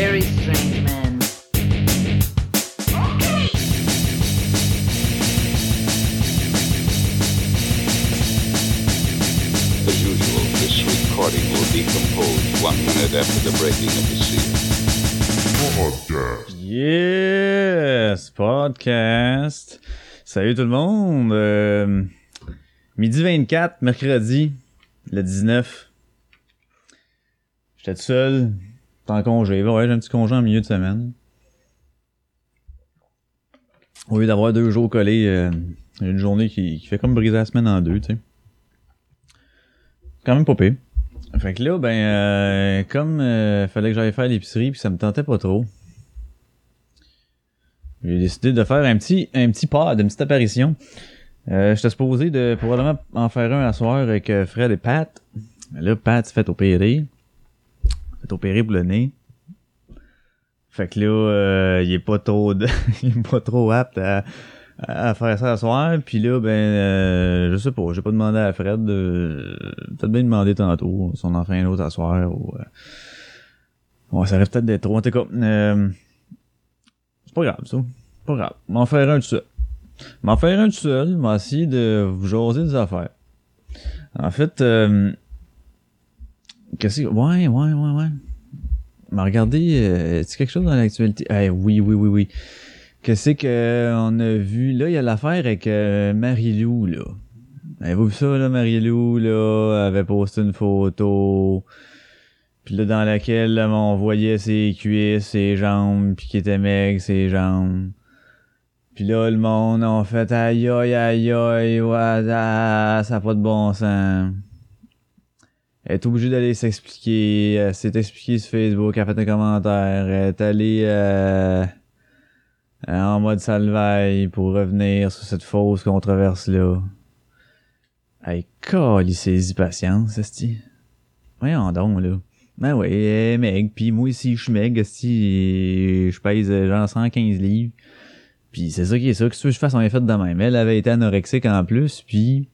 very strange man. As usual, this recording will be composed one minute after the breaking of the seal. Yes, podcast. Salut tout le monde. Euh, midi 24, mercredi, le 19. J'étais tout seul, en congé. Ouais, j'ai un petit congé en milieu de semaine. Au lieu d'avoir deux jours collés, euh, une journée qui, fait comme briser la semaine en deux, tu sais. Quand même pas pire. Fait que là, ben, euh, comme euh, fallait que j'aille faire l'épicerie, puis ça me tentait pas trop. J'ai décidé de faire un petit, un petit une petite apparition. Euh, J'étais supposé de probablement en faire un à soir avec euh, Fred et Pat. Là, Pat s'est fait opérer. Opérer pour le nez. Fait que là, euh, il est pas trop de- il est pas trop apte à, à faire ça à soir. Puis là, ben, euh, je sais pas, j'ai pas demandé à Fred de... Peut-être bien demander tantôt si on en fait un autre à soir ou... euh, Ouais, ça reste peut-être d'être trop. En tout cas, euh, c'est pas grave, ça. Pas grave. M'en faire un tout seul. M'en faire un tout seul, m'a essayé de vous jaser des affaires. En fait, euh, qu'est-ce que... Ouais, ouais, ouais, ouais. M'a regardé, euh, est-ce quelque chose dans l'actualité? Eh, oui, oui, oui, oui. Qu'est-ce que on a vu? Là, il y a l'affaire avec euh, Marie-Lou, là. Avez-vous vu ça, là, Marie-Lou, là, avait posté une photo... Puis là, dans laquelle là, on voyait ses cuisses, ses jambes, puis qui était maigre, ses jambes. Puis là, le monde a fait aïe aïe aïe aïe, ouais, ah, ça n'a pas de bon sens. Elle est d'aller s'expliquer, elle s'est expliquée sur Facebook, elle a fait un commentaire, elle est allée euh, en mode salvaille pour revenir sur cette fausse controverse-là. Hey, il saisit patience, esti. Voyons donc, là. Ben elle est maigre, pis moi aussi je suis maigre, si je pèse euh, genre 115 livres. Puis c'est ça qui est ça, que si tu veux que je fasse en effet de même. Elle avait été anorexique en plus, puis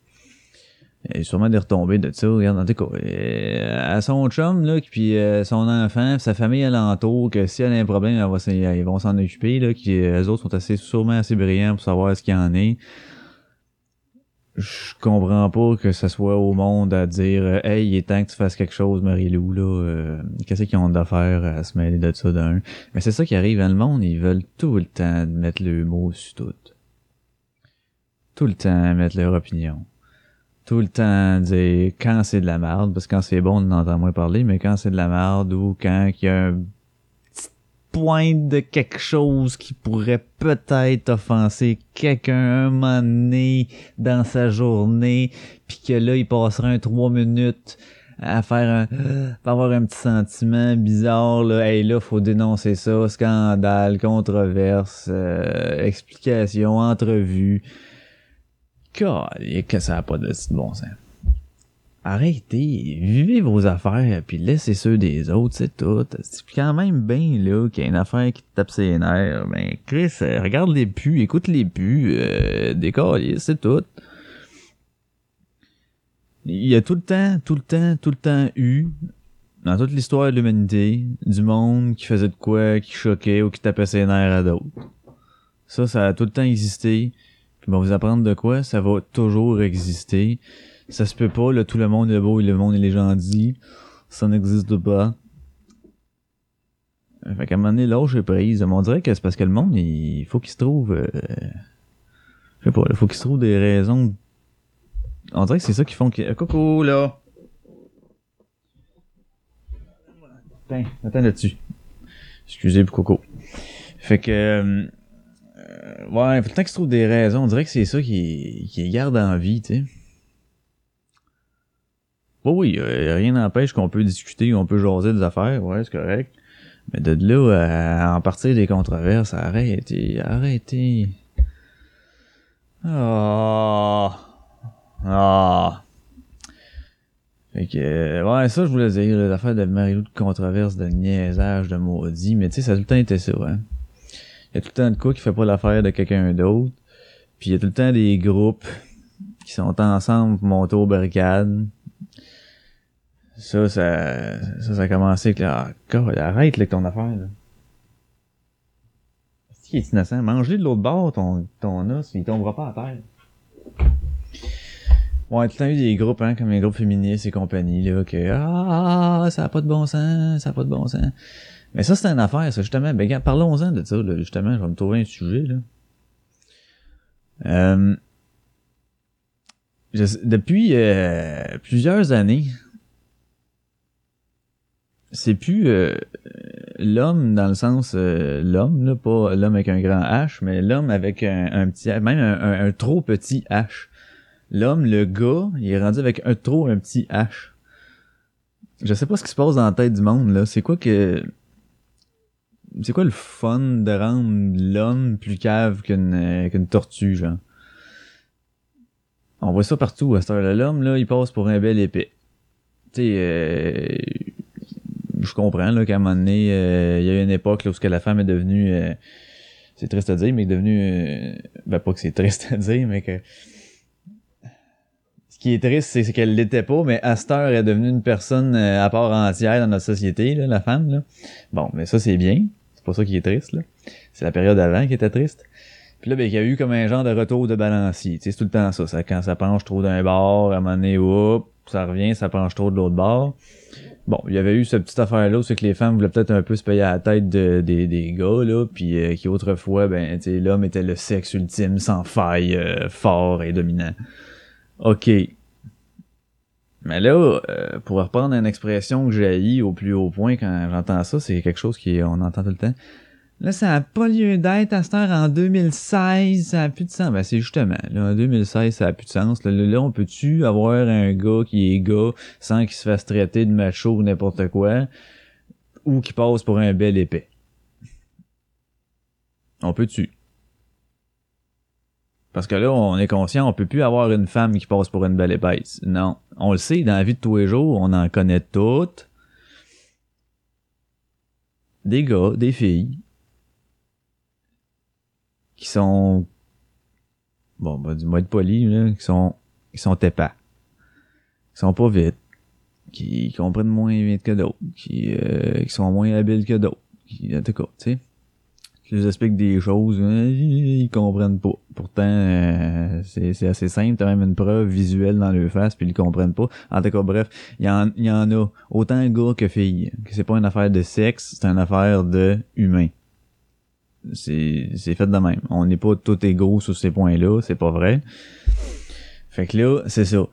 elle est sûrement des retombées de ça. Regarde, en tout cas, euh, à son chum, là, puis euh, son enfant, sa famille alentour, que si elle a un problème, elle va ils vont s'en occuper, là, qui les autres sont assez sûrement assez brillants pour savoir ce qu'il y en est je comprends pas que ce soit au monde à dire euh, Hey, il est temps que tu fasses quelque chose, Marie-Lou, là. euh, Qu'est-ce qu'ils ont d'affaires à se mêler de ça d'un? Mais c'est ça qui arrive dans le monde, ils veulent tout le temps mettre le mot sur tout. Tout le temps mettre leur opinion. Tout le temps dire quand c'est de la merde, parce que quand c'est bon, on en entend moins parler, mais quand c'est de la merde ou quand il y a un petit pointe de quelque chose qui pourrait peut-être offenser quelqu'un un moment donné dans sa journée, puis que là, il passera un trois minutes à faire un à avoir un petit sentiment bizarre là hey là faut dénoncer ça scandale controverse euh, explication entrevue que ça a pas de bon sens arrêtez vivez vos affaires puis laissez ceux des autres c'est tout c'est quand même bien là qu'il y a une affaire qui te tape ses nerfs ben Chris euh, regarde les pus écoute les pus euh, décolle c'est tout il y a tout le temps, tout le temps, tout le temps eu, dans toute l'histoire de l'humanité, du monde qui faisait de quoi, qui choquait ou qui tapait ses nerfs à d'autres. Ça, ça a tout le temps existé. Puis bon, vous apprendre de quoi, ça va toujours exister. Ça se peut pas, là, tout le monde est beau et le monde est gentil. Ça n'existe pas. Fait qu'à un moment donné, l'âge est prise. On dirait que c'est parce que le monde, il faut qu'il se trouve... euh, je sais pas, il faut qu'il se trouve des raisons on dirait que c'est ça qui font que... Euh, Coucou, là! Attends, attends là-dessus. Excusez pour Coco. Fait que... euh, ouais, faut le temps qu'ils trouvent des raisons. On dirait que c'est ça qui, qui garde en vie, tu sais. Bon, oui, rien n'empêche qu'on peut discuter, on peut jaser des affaires, ouais, c'est correct. Mais de là en partir des controverses, arrêtez, arrêtez. Oh... Ah. Fait que, ouais, ça, je voulais dire, l'affaire de Marie-Lou de controverse, de niaisage, de maudit, mais tu sais, ça a tout le temps été ça, hein. Y a tout le temps de quoi qui fait pas l'affaire de quelqu'un d'autre. Puis il y a tout le temps des groupes qui sont ensemble pour monter aux barricades. Ça, ça, ça, ça a commencé avec là, God, arrête, là, ton affaire, là. C'est qui est innocent? Mange-le de l'autre bord, ton, ton os, il tombera pas à terre. Ouais, tout le temps eu des groupes, hein, comme les groupes féministes et compagnie, là, que, ah, ça a pas de bon sens, ça a pas de bon sens. Mais ça, c'est une affaire, ça, justement. Ben, parlons-en de ça, là, justement, je vais me trouver un sujet, là. Euh, je- depuis euh, plusieurs années, c'est plus euh, l'homme dans le sens euh, l'homme là pas l'homme avec un grand H mais l'homme avec un, petit même un, un- un trop petit H l'homme le gars il est rendu avec un trop un petit H je sais pas ce qui se passe dans la tête du monde là c'est quoi que c'est quoi le fun de rendre l'homme plus cave qu'une euh, qu'une tortue genre? On voit ça partout à cette heure-là. L'homme là il passe pour un bel épée tu sais euh, je comprends là qu'à un moment donné, euh, il y a eu une époque là, où la femme est devenue euh, c'est triste à dire, mais est devenue ben pas que c'est triste à dire, mais que qui est triste, c'est qu'elle l'était pas, mais elle est devenue une personne euh, à part entière dans notre société, la femme. Là. Bon, mais ça c'est bien. C'est pas ça qui est triste, là. C'est la période avant qui était triste. Puis là, ben, il y a eu comme un genre de retour de balancier. C'est tout le temps ça. Quand ça penche trop d'un bord, à un moment donné, hop, ça revient, ça penche trop de l'autre bord. Bon, il y avait eu cette petite affaire-là c'est que les femmes voulaient peut-être un peu se payer à la tête de- des, des gars, là, puis euh, qui autrefois, ben, l'homme était le sexe ultime, sans faille, euh, fort et dominant. OK. Mais là, euh, pour reprendre une expression que j'ai au plus haut point quand j'entends ça, c'est quelque chose qui on entend tout le temps. Là, ça a pas lieu d'être à cette heure en 2016, ça a plus de sens. Ben, c'est justement, là, en 2016, ça a plus de sens. Là, là, on peut-tu avoir un gars qui est gars sans qu'il se fasse traiter de macho ou n'importe quoi, ou qui passe pour un bel épais? On peut-tu? Parce que là, on est conscient, on peut plus avoir une femme qui passe pour une belle épaisse. Non. On le sait, dans la vie de tous les jours, on en connaît toutes. Des gars, des filles, qui sont bon bah du mode poli là, qui sont qui sont épais qui sont pas vite qui comprennent moins vite que d'autres qui euh, qui sont moins habiles que d'autres qui en tout cas tu sais qui les expliquent des choses euh, ils comprennent pas pourtant euh, c'est assez simple t'as même une preuve visuelle dans leur face puis ils comprennent pas en tout cas bref il y en y en a autant gars que filles c'est pas une affaire de sexe c'est une affaire de humain c'est fait de même. On n'est pas tous égaux sur ces points-là, c'est pas vrai. Fait que là, c'est ça.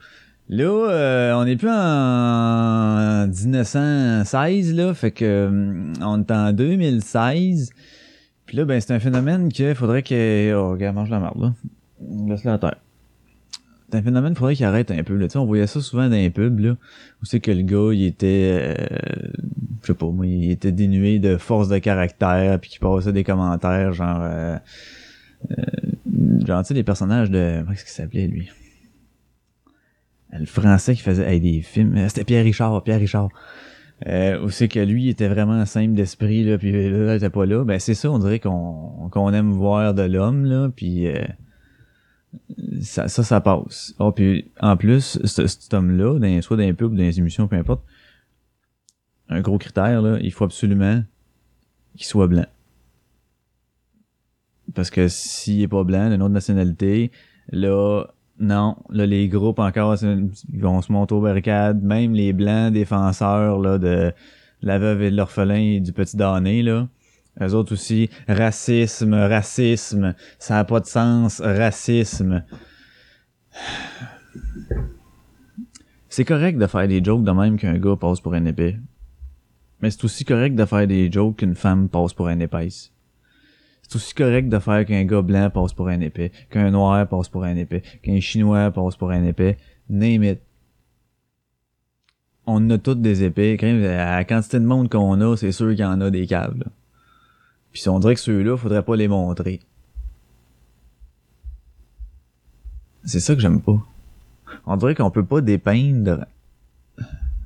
Là, euh, on n'est plus en 1916, là, fait que euh, on est en 2016. Puis là, ben, c'est un phénomène qu'il faudrait que... Oh, regarde, mange la merde, là. Laisse-le à terre. C'est un phénomène qu'il faudrait qu'il arrête un peu, là. Tu sais, on voyait ça souvent dans les pubs, là, où c'est que le gars, il était... euh, je sais pas, moi, il était dénué de force de caractère, puis qu'il passait des commentaires, genre... Euh, euh, genre, tu sais, des personnages de... Comment est-ce qu'il s'appelait, lui? Le français qui faisait hey, des films... euh, C'était Pierre Richard, Pierre Richard. Euh, c'est que lui était vraiment simple d'esprit là puis là il était pas là. Ben c'est ça on dirait qu'on qu'on aime voir de l'homme là puis euh, ça, ça ça passe. Oh puis en plus ce- cet homme là dans, soit dans les pubs dans les émissions peu importe un gros critère là il faut absolument qu'il soit blanc. Parce que s'il est pas blanc d'une autre nationalité là non, là les groupes encore ils vont se monter aux barricades, même les blancs défenseurs là de la veuve et de l'orphelin et du petit damné là. Eux autres aussi, racisme, racisme, ça a pas de sens, racisme. C'est correct de faire des jokes de même qu'un gars passe pour un épée. Mais c'est aussi correct de faire des jokes qu'une femme passe pour un épaisse. C'est aussi correct de faire qu'un gars blanc passe pour un épais, qu'un noir passe pour un épais, qu'un chinois passe pour un épais. Name it. On a toutes des épées. À la quantité de monde qu'on a, c'est sûr qu'il y en a des câbles. Puis on dirait que ceux-là, faudrait pas les montrer. C'est ça que j'aime pas. On dirait qu'on peut pas dépeindre.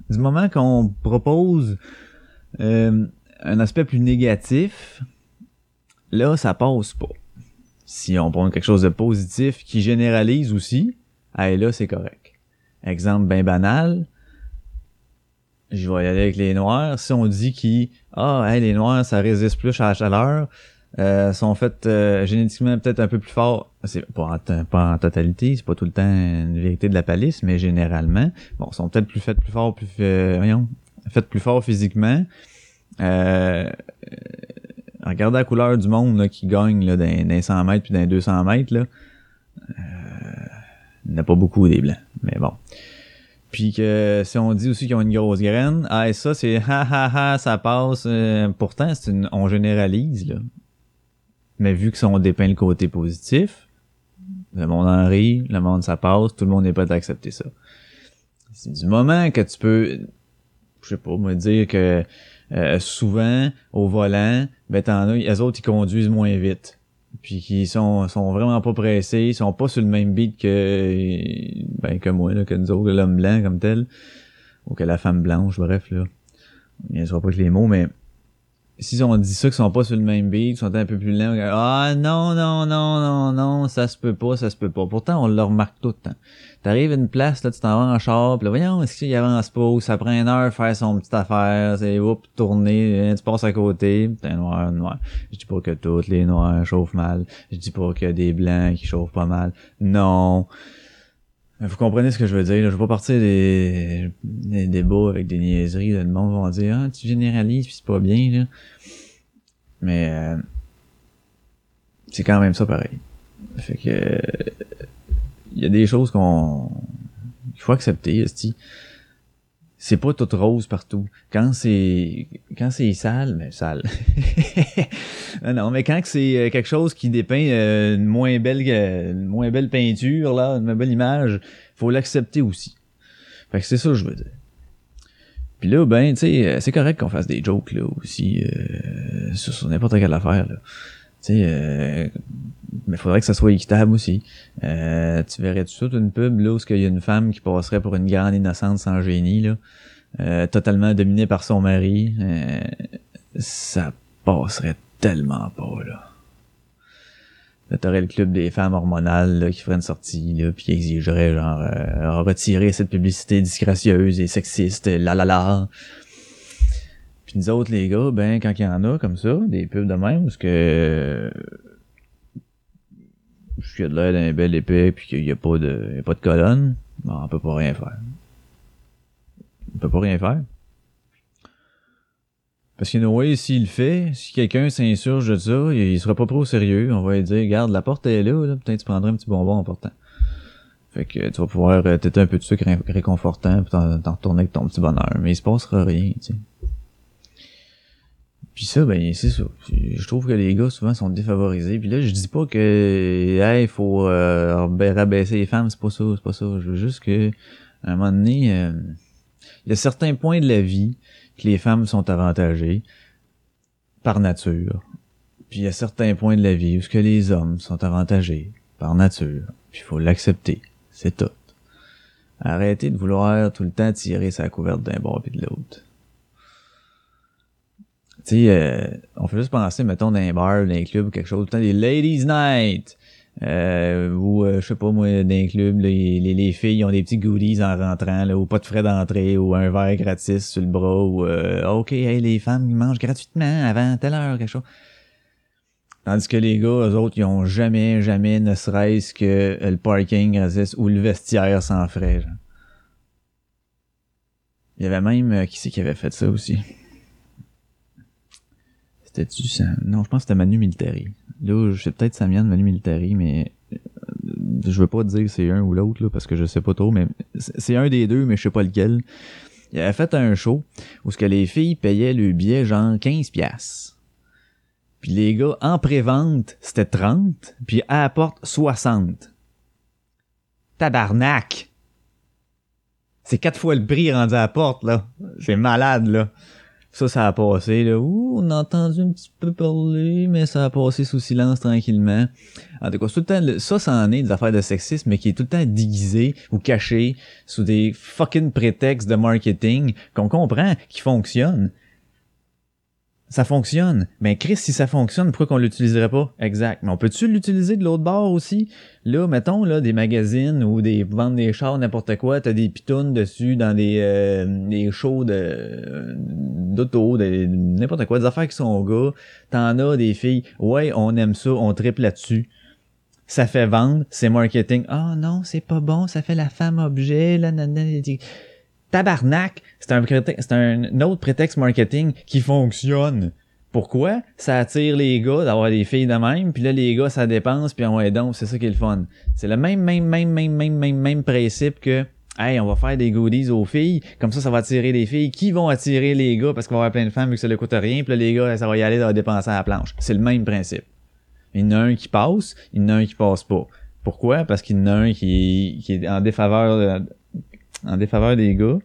Du moment qu'on propose euh, un aspect plus négatif, là, ça passe pas. Si on prend quelque chose de positif qui généralise aussi, hey, là, c'est correct. Exemple bien banal, je vais y aller avec les noirs. Si on dit qu'ils, ah, les noirs, ça résiste plus à la chaleur, euh, sont faits euh, génétiquement peut-être un peu plus forts. C'est pas en, pas en totalité, c'est pas tout le temps une vérité de la palisse, mais généralement, bon, sont peut-être plus faits plus forts, plus, euh, voyons, faits plus forts physiquement. Euh, regardez la couleur du monde là, qui gagne là, dans, dans 100 mètres puis dans 200 mètres, là. il n'y a pas beaucoup des blancs, mais bon. Puis que si on dit aussi qu'ils ont une grosse graine, ah ça c'est ha ha ha ça passe. pourtant c'est une on généralise là. Mais vu que ça on dépeint le côté positif, le monde en rit, le monde ça passe, tout le monde n'est pas d'accepter ça. C'est du moment que tu peux, je sais pas, me dire que euh, souvent au volant, ben t'en as, les autres ils conduisent moins vite. Puis qui sont, sont vraiment pas pressés, ils sont pas sur le même beat que ben que moi, là, que nous autres, l'homme blanc comme tel. Ou que la femme blanche, bref là. Il ne pas que les mots, mais si on dit ça qu'ils sont pas sur le même beat, qu'ils sont un peu plus lents, ah non, non, non, non, non, ça se peut pas, ça se peut pas. Pourtant, on le remarque tout le temps. T'arrives à une place, là, tu t'en vas en char, là, voyons, est-ce qu'il avance pas, ou ça prend une heure faire son petite affaire, c'est oups, tourner, hein, tu passes à côté, t'es noir, noir. Je dis pas que toutes les noirs chauffent mal. Je dis pas a des blancs qui chauffent pas mal. Non. Vous comprenez ce que je veux dire. Je vais pas partir des, des débats avec des niaiseries. Là. Le monde va dire Ah, tu généralises puis c'est pas bien. Là. Mais euh, c'est quand même ça pareil. Fait que il y a des choses qu'on qu'il faut accepter. C'est pas tout rose partout. Quand c'est quand c'est sale, mais sale. non, mais quand c'est euh, quelque chose qui dépeint euh, une moins belle une moins belle peinture là, une moins belle image, faut l'accepter aussi. Fait que c'est ça que je veux dire. Puis là, ben, tu sais, euh, c'est correct qu'on fasse des jokes là aussi euh, sur, n'importe quelle affaire. Là. Tu sais, euh, mais faudrait que ça soit équitable aussi. Euh, tu verrais tout une pub là où il y a une femme qui passerait pour une grande innocente sans génie là, euh, totalement dominée par son mari. Euh, ça passerait tellement pas là. Là, t'aurais le club des femmes hormonales là, qui ferait une sortie là, puis exigerait genre euh, retirer cette publicité disgracieuse et sexiste, la la la. Puis nous autres, les gars, ben quand il y en a comme ça, des pubs de même, parce que qu'il y a de l'air d'un bel épée puis qu'il y a pas de a pas de colonne, ben, on peut pas rien faire. On peut pas rien faire. Parce que Noé, s'il le fait, si quelqu'un s'insurge de ça, il, sera pas trop sérieux. On va lui dire, regarde, la porte est là, là peut-être tu prendrais un petit bonbon en portant. Fait que tu vas pouvoir euh, t'éter un peu de sucre réconfortant pis t'en retourner avec ton petit bonheur. Mais il se passera rien, tu sais. Puis ça, ben c'est ça. Je trouve que les gars souvent sont défavorisés. Puis là, je dis pas que hey, faut euh, rabaisser les femmes, c'est pas ça, c'est pas ça. Je veux juste que à un moment donné, euh, il y a certains points de la vie que les femmes sont avantagées par nature. Puis il y a certains points de la vie où ce que les hommes sont avantagés par nature. Puis faut l'accepter. C'est tout. Arrêtez de vouloir tout le temps tirer sa couverte d'un bord et de l'autre. Tu sais, euh, on fait juste penser, mettons, dans un bar, dans un club ou quelque chose, tout le temps des Ladies Night. Euh, ou euh, je sais pas moi dans les clubs les, les, les, filles ont des petits goodies en rentrant là, ou pas de frais d'entrée ou un verre gratis sur le bras ou euh, ok hey, les femmes ils mangent gratuitement avant telle heure quelque chose tandis que les gars eux autres ils ont jamais jamais ne serait-ce que le parking gratis ou le vestiaire sans frais genre. il y avait même qui c'est qui avait fait ça aussi? C'était-tu ça non je pense que c'était Manu Militari Là, je sais peut-être Samian Manu Militari, mais euh, je veux pas dire c'est un ou l'autre, là, parce que je sais pas trop, mais c'est un des deux, mais je sais pas lequel. Il avait fait un show où ce que les filles payaient le billet genre 15 pièces. Puis les gars, en pré-vente, c'était 30, puis à la porte, 60. Tabarnak! C'est quatre fois le prix rendu à la porte, là. C'est malade, là. Ça, ça a passé, là. Ouh, on a entendu un petit peu parler, mais ça a passé sous silence tranquillement. En tout cas, tout le temps, ça, ça en est des affaires de sexisme, mais qui est tout le temps déguisé ou caché sous des fucking prétextes de marketing qu'on comprend, qui fonctionnent. Ça fonctionne. Mais Chris, si ça fonctionne, pourquoi qu'on l'utiliserait pas? Exact. Mais on peut-tu l'utiliser de l'autre bord aussi? Là, mettons, là, des magazines ou des ventes des chars, n'importe quoi, t'as des pitounes dessus dans des, euh, des shows de, d'auto, de, n'importe quoi, des affaires qui sont gars. T'en as des filles. Ouais, on aime ça, on triple là-dessus. Ça fait vendre, c'est marketing. Ah non, c'est pas bon, ça fait la femme objet, là, nanana. Tabarnak, c'est un, c'est un autre prétexte marketing qui fonctionne. Pourquoi? Ça attire les gars d'avoir des filles de même, puis là, les gars, ça dépense, puis on est donc, c'est ça qui est le fun. C'est le même, même, même, même, même, même, même principe que, hey, on va faire des goodies aux filles, comme ça, ça va attirer les filles, qui vont attirer les gars, parce qu'on va avoir plein de femmes vu que ça ne coûte rien, puis là, les gars, ça va y aller, va dépenser à la planche. C'est le même principe. Il y en a un qui passe, il y en a un qui passe pas. Pourquoi? Parce qu'il y en a un qui, qui est en défaveur, en défaveur des gars,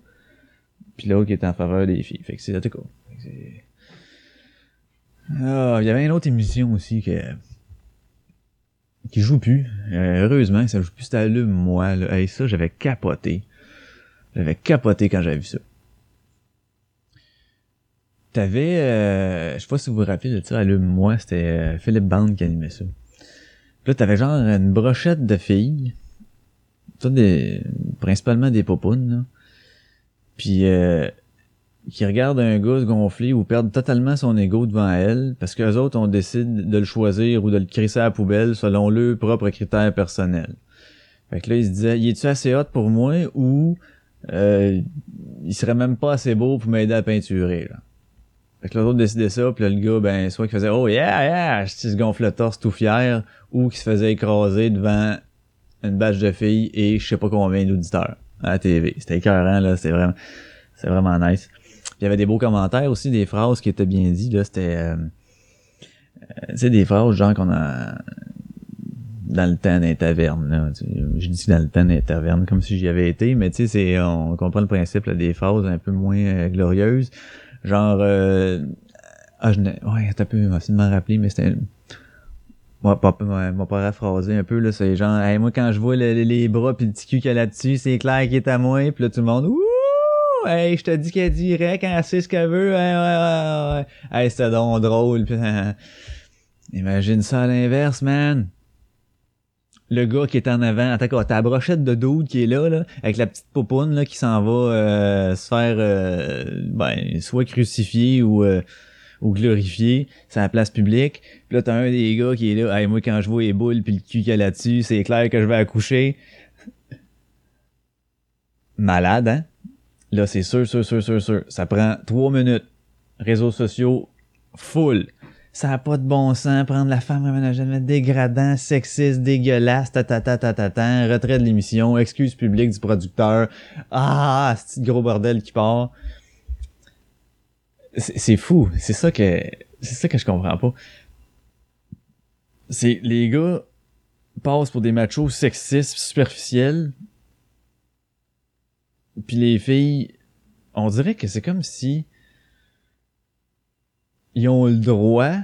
puis l'autre qui est en faveur des filles. Fait que c'est Ah, il y avait une autre émission aussi que qui joue plus. Euh, heureusement, ça joue plus. C'était le moi. Là. Hey, ça, j'avais capoté. J'avais capoté quand j'avais vu ça. T'avais, euh, je sais pas si vous vous rappelez de ça, à moi, c'était euh, Philippe Band qui animait ça. là, t'avais genre une brochette de filles. Des, principalement des popounes, là puis euh, qui regarde un gars gonfler ou perdre totalement son ego devant elle, parce qu'eux autres, on décide de le choisir ou de le crisser à la poubelle selon leurs propres critères personnels. Fait que là, il se disait, il est-tu assez hot pour moi ou euh, il serait même pas assez beau pour m'aider à peinturer, là? Fait que l'autre décidait ça, puis là, le gars, ben, soit qu'il faisait « Oh yeah, yeah! » il se gonfle le torse tout fier, ou qu'il se faisait écraser devant une bâche de filles et je sais pas combien d'auditeurs à la TV. C'était écœurant, là. C'était vraiment, c'est vraiment nice. Il y avait des beaux commentaires aussi, des phrases qui étaient bien dites, là. C'était, euh, euh, tu sais, des phrases genre qu'on a dans le temps d'un taverne, là. Je dis dans le temps d'un taverne, comme si j'y avais été, mais tu sais, c'est, on comprend le principe, là, des phrases un peu moins euh, glorieuses. Genre, euh, ah, je ouais, t'as pu m'en rappeler, mais c'était moi, papa m'a paraphrasé un peu, là, c'est genre, hey, moi, quand je vois les bras pis le petit cul qu'il y a là-dessus, c'est clair qu'il est à moi, pis là, tout le monde, ouh, hey, je te dis qu'elle dirait quand elle sait ce qu'elle veut, ouais, ouais, ouais, hey, c'était donc drôle, pis, imagine ça à l'inverse, man. Le gars qui est en avant, attends, t'as la brochette de dude qui est là, là, avec la petite popoune, là, qui s'en va, euh, se faire, euh, ben, soit crucifier ou, euh, ou glorifié, c'est la place publique. Puis là, t'as un des gars qui est là, hey, moi quand je vois les boules puis le cul qu'il y a là-dessus, c'est clair que je vais accoucher. Malade, hein? Là, c'est sûr, sûr, sûr, sûr, sûr. Ça prend trois minutes. Réseaux sociaux, full. Ça a pas de bon sens, prendre la femme jamais dégradant, sexiste, dégueulasse, ta ta ta ta ta ta, retrait de l'émission, excuse publique du producteur. Ah, ce petit gros bordel qui part? C'est fou. C'est ça que c'est ça que je comprends pas. C'est les gars passent pour des machos sexistes, superficiels. Puis les filles, on dirait que c'est comme si ils ont le droit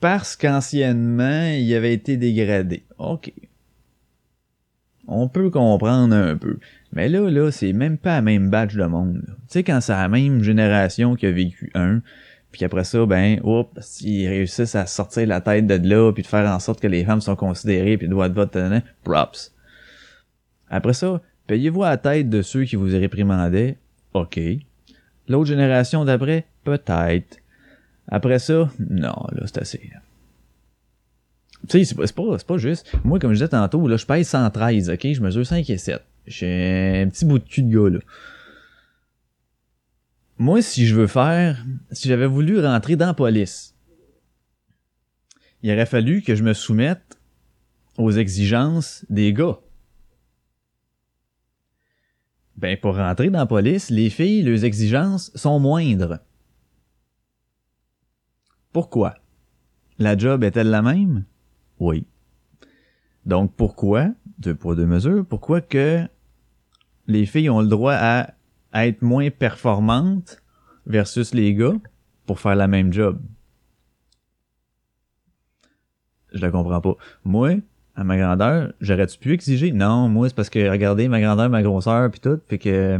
parce qu'anciennement, ils avaient été dégradés. OK. On peut comprendre un peu. Mais là, là, c'est même pas la même batch de monde. Tu sais, quand c'est la même génération qui a vécu un, puis après ça, ben, oups, ils réussissent à sortir la tête de là, puis de faire en sorte que les femmes sont considérées, puis droit de vote, props. Après ça, payez-vous à la tête de ceux qui vous réprimandaient, ok. L'autre génération d'après, peut-être. Après ça, non, là, c'est assez. Tu sais, c'est pas, pas, juste. Moi, comme je disais tantôt, là, je paye 113, ok? Je mesure 5 et 7. J'ai un petit bout de cul de gars, là. Moi, si je veux faire, si j'avais voulu rentrer dans la police, il aurait fallu que je me soumette aux exigences des gars. Ben, pour rentrer dans la police, les filles, leurs exigences sont moindres. Pourquoi? La job est-elle la même? Oui. Donc pourquoi, deux poids deux mesures, pourquoi que les filles ont le droit à, être moins performantes versus les gars pour faire la même job? Je la comprends pas. Moi, à ma grandeur, j'aurais-tu pu exiger? Non, moi, c'est parce que, regardez, ma grandeur, ma grosseur, puis tout, fait que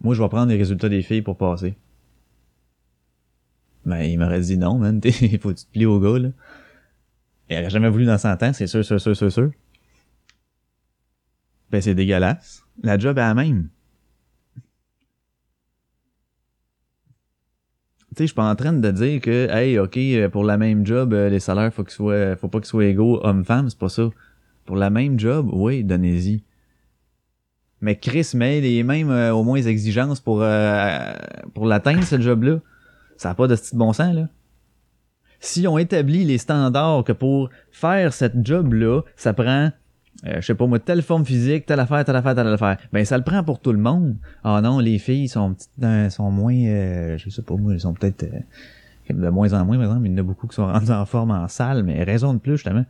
moi, je vais prendre les résultats des filles pour passer. Ben, il m'aurait dit non, man, il faut que tu te plies au gars, là. Il aurait jamais voulu dans 100 ans, c'est sûr, sûr, sûr, sûr, sûr. Ben, c'est dégueulasse. La job est la même. Tu sais, je suis pas en train de dire que, hey, ok, euh, pour la même job, euh, les salaires, faut qu'ils soient, faut pas qu'ils soient égaux homme-femme, c'est pas ça. Pour la même job, oui, donnez-y. Mais Chris met les mêmes, euh, au moins, exigences pour, pour l'atteindre, ce job-là. Ça a pas de style bon sens, là. Si on établit les standards que pour faire cette job-là, ça prend euh, je sais pas moi, telle forme physique, telle affaire, telle affaire, telle affaire. Ben ça le prend pour tout le monde. Ah non, les filles sont petites, sont moins, euh, je sais pas moi, elles sont peut-être euh, de moins en moins, par exemple, il y en a beaucoup qui sont rendues en forme en salle, mais raison de plus justement.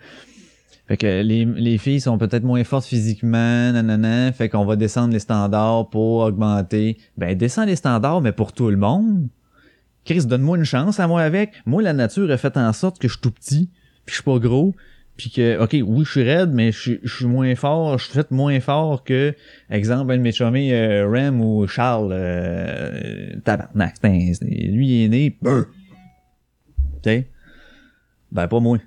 Fait que les, les filles sont peut-être moins fortes physiquement, nanana, fait qu'on va descendre les standards pour augmenter. Ben descend les standards, mais pour tout le monde. Chris, donne-moi une chance à moi avec. Moi, la nature a fait en sorte que je suis tout petit, puis je suis pas gros, puis que, ok, oui, je suis raide, mais je, suis moins fort, je suis fait moins fort que, exemple, un de mes euh, Rem ou Charles, euh, tabarnak, lui il est né, tu sais, ben pas moi.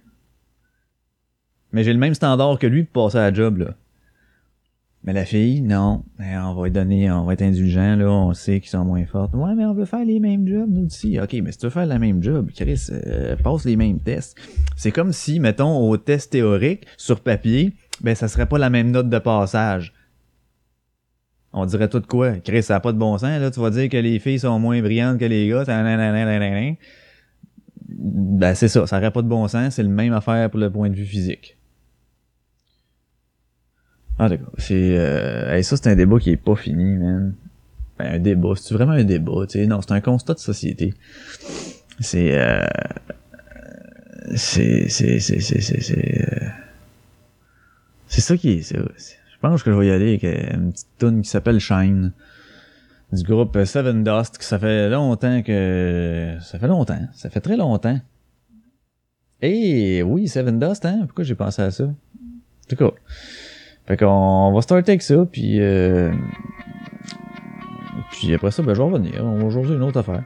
Mais j'ai le même standard que lui pour passer à la job, là. Mais la fille, non. on va donner, on va être indulgent, là. On sait qu'ils sont moins fortes. Ouais, mais on veut faire les mêmes jobs, nous aussi. OK, mais si tu veux faire la même job, Chris, euh, passe les mêmes tests. C'est comme si, mettons, au test théorique, sur papier, ben, ça serait pas la même note de passage. On dirait tout quoi? Chris, ça a pas de bon sens, là. Tu vas dire que les filles sont moins brillantes que les gars. Ben, c'est ça. Ça aurait pas de bon sens. C'est le même affaire pour le point de vue physique. Ah d'accord. C'est euh, ça c'est un débat qui est pas fini, man. Ben, un débat, c'est vraiment un débat, tu sais. Non, c'est un constat de société. C'est euh, c'est c'est c'est c'est c'est euh, c'est ça qui est, c'est je pense que je vais y aller avec une petite tune qui s'appelle Shine du groupe Seven Dust que ça fait longtemps que ça fait longtemps, ça fait très longtemps. Et oui, Seven Dust hein, pourquoi j'ai pensé à ça? En tout cas, fait qu'on va starter avec ça, puis euh, puis après ça, ben je vais revenir. On va jouer une autre affaire.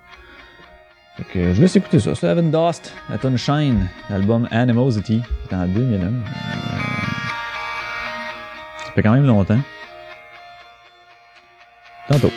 Fait que je laisse écouter ça. Seven Dust, la tonne Shine, l'album Animosity, qui est en 2001. Euh, ça fait quand même longtemps. Tantôt.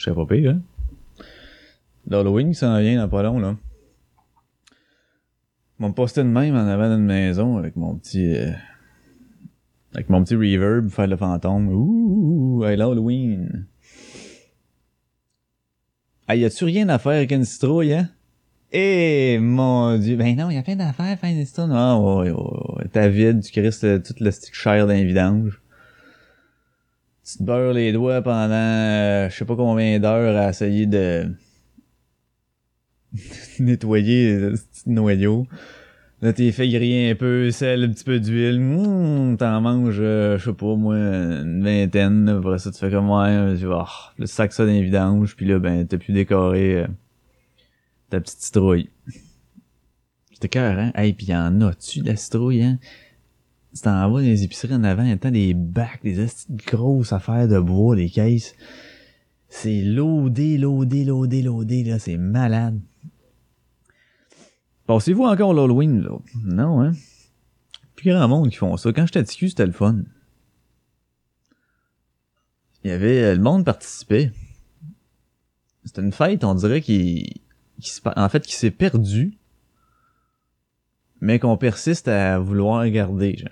Je serais pas pire, hein? L'Halloween s'en vient dans pas long, là. Ils m'ont posté de même en avant d'une maison avec mon petit... euh, avec mon petit reverb, faire le fantôme. Ouh, hey, l'Halloween. Ah, y a-tu rien à faire avec une citrouille, hein? Eh, mon dieu. Ben non, y a plein d'affaires, faire une citrouille. Ah, ouais, ouais, ouais. T'as vide, tu crisses le- toute le stick chair d'un vidange. Tu te beurres les doigts pendant, euh, je sais pas combien d'heures à essayer de nettoyer le petit noyau. Là, t'es fait griller un peu, sel, un petit peu d'huile. Mmh, t'en manges, euh, je sais pas, moi, une vingtaine. Après ça, tu fais comme, ouais, tu vas, oh, le sac ça dans les vidanges. Puis là, ben, t'as pu décorer euh, ta petite citrouille. C'était cœur, hein? Hey, pis y'en a-tu de la citrouille, hein? Tu t'en vas les épiceries en avant, il des bacs, des grosses affaires de bois, des caisses. C'est loadé, loadé, loadé, loadé, là, c'est malade. Pensez-vous encore l'Halloween, là? Non, hein? Plus grand monde qui font ça. Quand j'étais petit, c'était le fun. Il y avait... euh, Le monde participait. C'était une fête, on dirait, qui... qui en fait, qui s'est perdue. Mais qu'on persiste à vouloir garder, genre.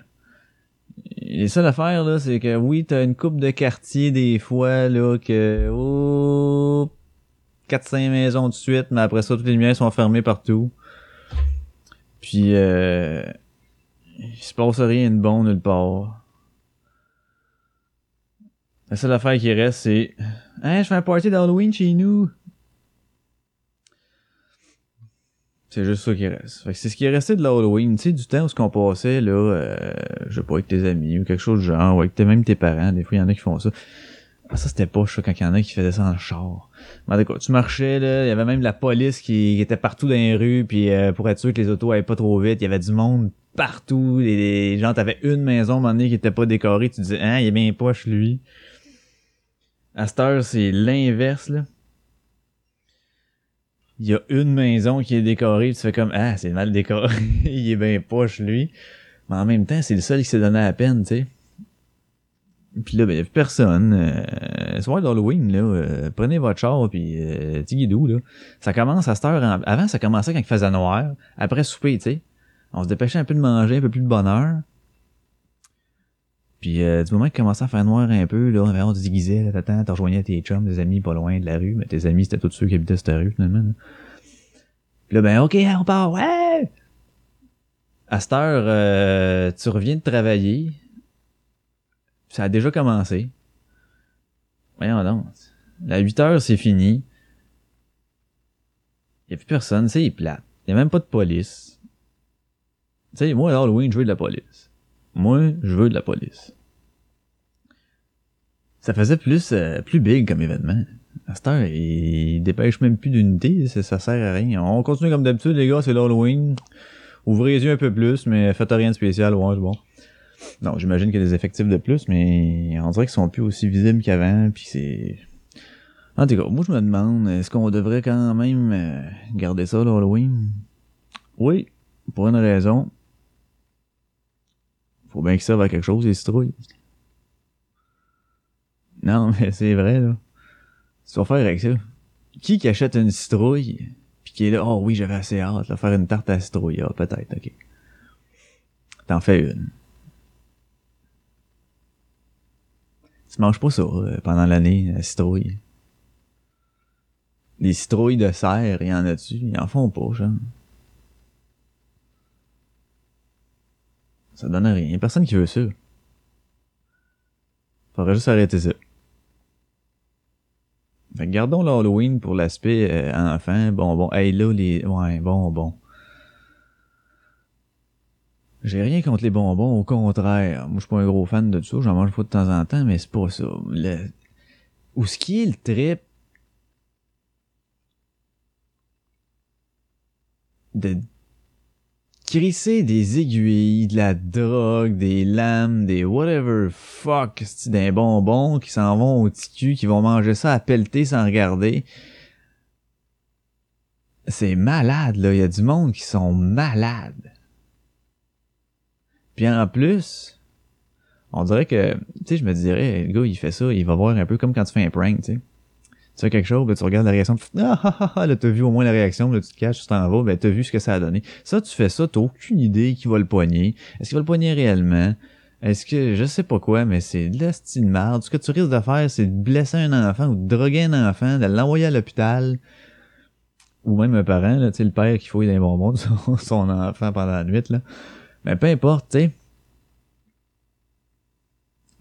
Les seules affaires, là, c'est que oui, t'as une coupe de quartier des fois, là, que... Oh, 4-5 maisons de suite, mais après ça, toutes les lumières sont fermées partout. Puis, euh, il se passe rien de bon nulle part. La seule affaire qui reste, c'est Hein, je fais un party d'Halloween chez nous. C'est juste ça qui reste. Fait que c'est ce qui est resté de l'Halloween, tu sais, du temps où ce qu'on passait, là, euh, je sais pas, avec tes amis ou quelque chose du genre, ou avec tes, même tes parents, des fois, il y en a qui font ça. Ah, ça, c'était pas ça, quand il y en a qui faisaient ça en char. Mais en tu marchais, là, il y avait même la police qui, qui était partout dans les rues, puis euh, pour être sûr que les autos allaient pas trop vite, il y avait du monde partout, les, les gens, t'avais une maison, à un moment donné, qui était pas décorée, tu disais, hein, il est bien poche, lui. À cette heure, c'est l'inverse, là. Il y a une maison qui est décorée, tu fais comme, ah, c'est mal décoré, il est bien poche, lui. Mais en même temps, c'est le seul qui s'est donné la peine, tu sais. Puis là, ben, y a plus personne. Euh, soir d'Halloween, là, euh, prenez votre char, puis euh, là. Ça commence à cette heure. Avant, ça commençait quand il faisait noir. Après souper, tu sais. On se dépêchait un peu de manger, un peu plus de bonheur. Puis euh, du moment qu'il commençait à faire noir un peu, là, on se déguisait, là, t'attends, t'en rejoignais tes chums, des amis pas loin de la rue, mais tes amis, c'était tous ceux qui habitaient cette rue, finalement. là. Puis là, ben, OK, on part, ouais! À cette heure, euh, tu reviens de travailler, ça a déjà commencé. Voyons donc. À 8 heures, c'est fini. Y a plus personne, c'est est plate. Y a même pas de police. Tu sais, moi, à Halloween, je veux de la police. Moi, je veux de la police. Ça faisait plus, euh, plus big comme événement. À cette heure, ils dépêchent même plus d'unité, ça, ça sert à rien. On continue comme d'habitude, les gars, c'est l'Halloween. Ouvrez les yeux un peu plus, mais faites rien de spécial, ouais, c'est bon. Non, j'imagine qu'il y a des effectifs de plus, mais on dirait qu'ils sont plus aussi visibles qu'avant, puis c'est... En tout cas, moi je me demande, est-ce qu'on devrait quand même euh, garder ça l'Halloween? Oui, pour une raison. Faut bien qu'ils servent à quelque chose, les citrouilles. Non, mais c'est vrai, là. Tu vas faire avec ça. Qui qui achète une citrouille, puis qui est là, oh oui, j'avais assez hâte, là, faire une tarte à citrouille, ah, peut-être, ok. T'en fais une. Tu manges pas ça euh, pendant l'année, la citrouille. Les citrouilles de serre, y en a-tu? Ils en font pas, genre. Ça donne rien. Y a personne qui veut ça. Faudrait juste arrêter ça. Fait que gardons l'Halloween pour l'aspect euh, enfant, bonbon. Hey là, les... Ouais, bonbons. J'ai rien contre les bonbons, au contraire. Moi, je suis pas un gros fan de ça. J'en mange pas de temps en temps, mais c'est pas ça. Le... Où ce qui est le trip de crisser des aiguilles, de la drogue, des lames, des whatever fuck, des bonbons qui s'en vont au ticu, qui vont manger ça à pelleter sans regarder? C'est malade, là. Il y a du monde qui sont malades. Puis en plus, on dirait que, tu sais, je me dirais, le gars, il fait ça, il va voir un peu comme quand tu fais un prank, tu sais. Tu fais quelque chose, ben, tu regardes la réaction, ah ah ah, ah là, t'as vu au moins la réaction, là, tu te caches, tu t'en vas, ben, t'as vu ce que ça a donné. Ça, tu fais ça, t'as aucune idée qui va le poigner. Est-ce qu'il va le poigner réellement? Est-ce que, je sais pas quoi, mais c'est de la style marde. Ce que tu risques de faire, c'est de blesser un enfant ou de droguer un enfant, de l'envoyer à l'hôpital. Ou même un parent, là, tu sais, le père qui fouille les bonbons de son, son enfant pendant la nuit, là. Mais peu importe, tu sais.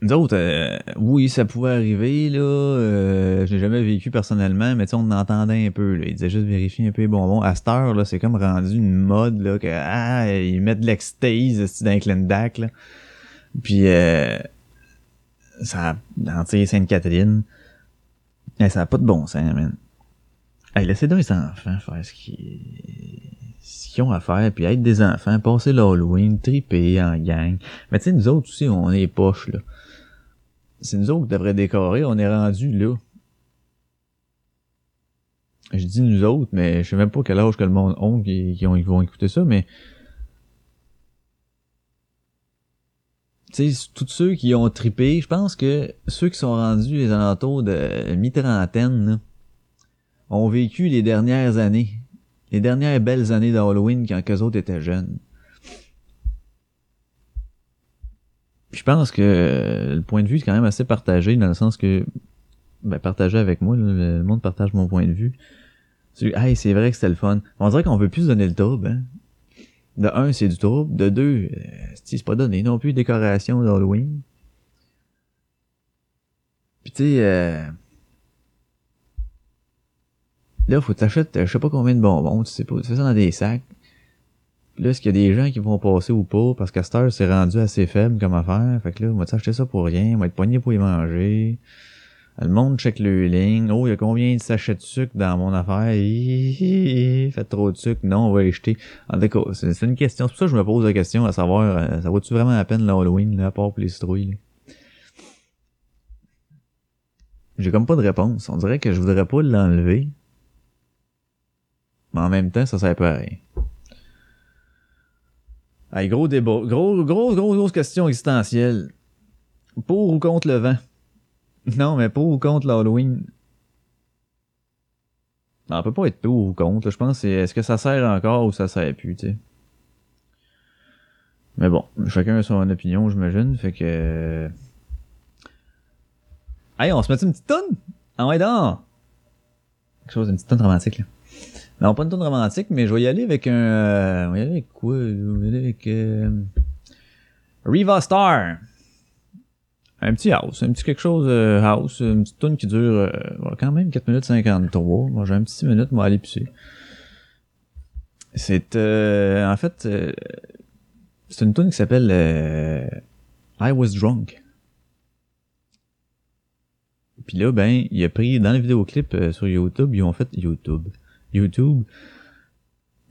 Nous autres, euh, oui, ça pouvait arriver, là. Euh, je l'ai jamais vécu personnellement, mais on entendait un peu, là. Ils disaient juste vérifier un peu les bonbons. À cette heure, là, c'est comme rendu une mode, là, que, ah, ils mettent de l'extase dans Clendac, là. Puis, euh, ça, dans, Sainte-Catherine, eh, ça a pas de bon sens, man. Hey, laissez donc les enfants faire ce qu'ils ce qu'ils ont à faire, puis être des enfants, passer l'Halloween, triper en gang. Mais tu sais, nous autres aussi, on est poches, là. C'est nous autres qui devraient décorer, on est rendu là. Je dis nous autres, mais je sais même pas quel âge que le monde ont qui, qui, ont, qui vont écouter ça, mais tu sais, tous ceux qui ont tripé, je pense que ceux qui sont rendus les alentours de mi-trentaine, ont vécu les dernières années. Les dernières belles années d'Halloween quand eux autres étaient jeunes. Puis je pense que le point de vue est quand même assez partagé dans le sens que ben partagé avec moi, le monde partage mon point de vue. C'est hey, c'est vrai que c'était le fun. On dirait qu'on veut plus donner le trouble, hein. De un, c'est du trouble. De deux, euh, c'est pas donné non plus décoration d'Halloween. Puis tu sais, euh, là, faut t'acheter, je sais pas combien de bonbons, tu sais pas, tu fais ça dans des sacs. Là, est-ce qu'il y a des gens qui vont passer ou pas? Parce qu'à cette heure, rendu assez faible comme affaire. Fait que là, on va t'acheter ça pour rien, on va être poigné pour y manger. Le monde check le ligne. Oh, il y a combien de sachets de sucre dans mon affaire? Faites trop de sucre. Non, on va acheter. En tout cas, c'est une question. C'est pour ça que je me pose la question à savoir, euh, ça vaut-tu vraiment la peine l'Halloween, là, à part pour les citrouilles? J'ai comme pas de réponse. On dirait que je voudrais pas l'enlever. Mais en même temps, ça sert pas à rien. Allez, gros débat. Gros, gros, gros, grosse question existentielle. Pour ou contre le vent? Non, mais pour ou contre l'Halloween? On peut pas être pour ou contre. Je pense c'est est-ce que ça sert encore ou ça sert plus, tu sais? Mais bon, chacun a son opinion, j'imagine. Fait que. Hey, on se met une petite tonne? Ah ouais, donc! Quelque chose, une petite tonne romantique, là. Non, pas une tonne romantique, mais je vais y aller avec un... Euh, on va y aller avec quoi? Je vais y aller avec... Euh, Riva Star. Un petit house, un petit quelque chose euh, house, une petite tune qui dure euh, quand même 4 minutes 53. Moi j'ai un petit minute, moi aller pisser. C'est en fait c'est une tune qui s'appelle I Was Drunk. Puis là, ben, il a pris dans le vidéoclip sur YouTube, ils ont fait YouTube. YouTube.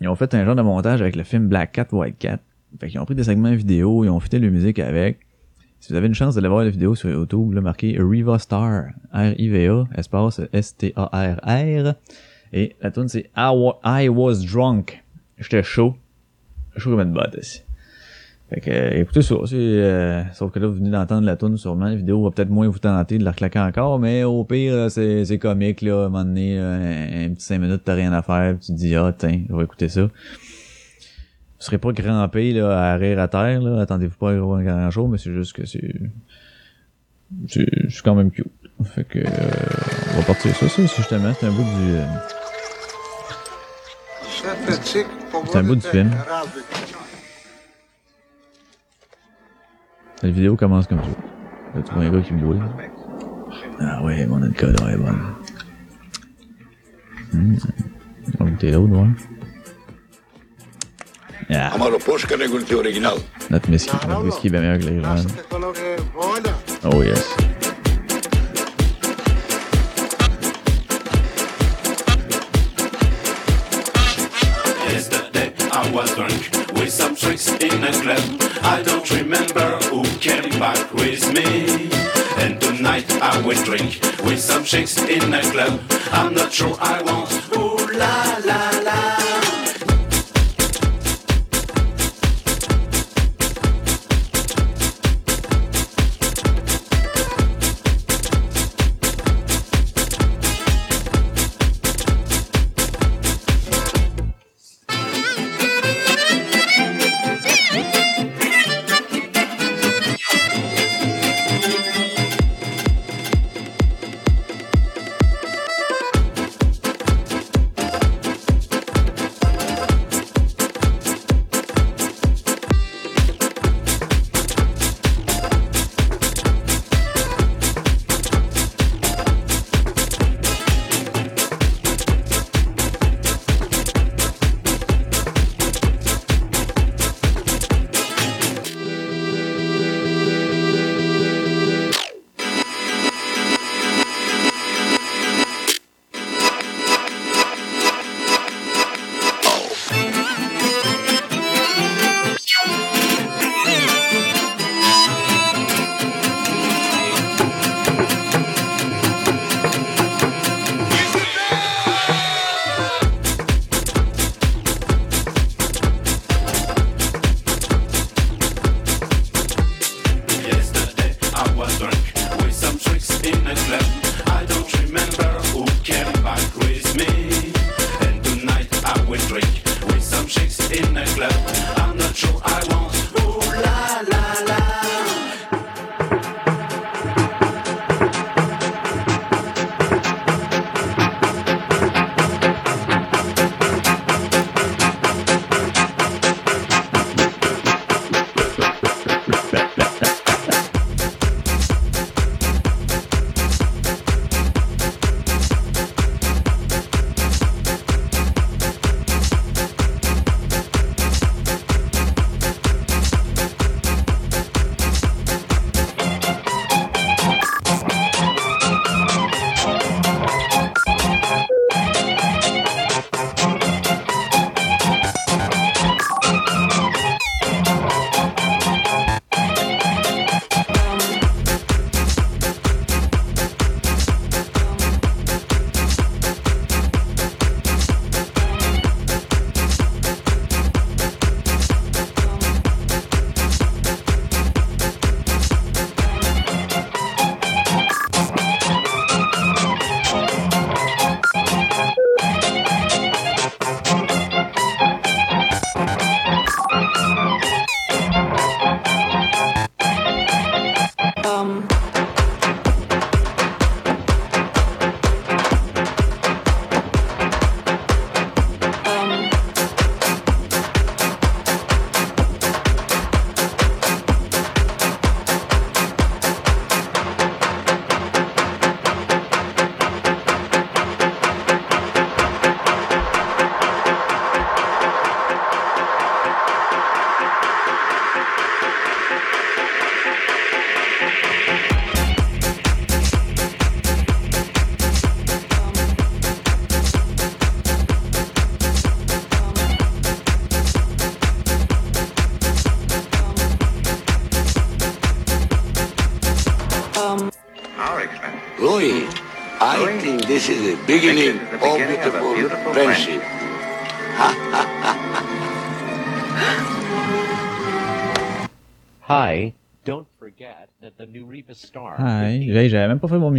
Ils ont fait un genre de montage avec le film Black Cat, White Cat. Fait qu'ils ont pris des segments vidéo, ils ont fait la musique avec. Si vous avez une chance d'aller voir la vidéo sur YouTube, là, marqué Riva Star, R-I-V-A, espace S-T-A-R-R. Et la tune c'est I, Was Drunk. J'étais chaud. Chaud comme une botte aussi. Fait que, euh, écoutez ça, c'est, euh, sauf que là, vous venez d'entendre la tune sûrement, la vidéo va peut-être moins vous tenter de la reclaquer encore, mais au pire, c'est, c'est comique, là, à un moment donné, un, petit 5 minutes, t'as rien à faire, tu te dis, ah, tiens, je vais écouter ça. Vous serez pas crampé, là, à rire à terre, là, attendez-vous pas à un grand chose, mais c'est juste que c'est, c'est, c'est quand même cute. Fait que, euh, on va partir ça, ça, justement, c'est un bout du, euh, c'est un bout du film. La vidéo commence comme ça. Tu vois un gars qui me doit. Ah ouais, mon alcool est bonne. Mmh. On va goûter l'autre, ouais. Yeah. Notre whisky, notre whisky est bien meilleur que les gens. Oh yes. Chicks in a club. I'm not sure I want.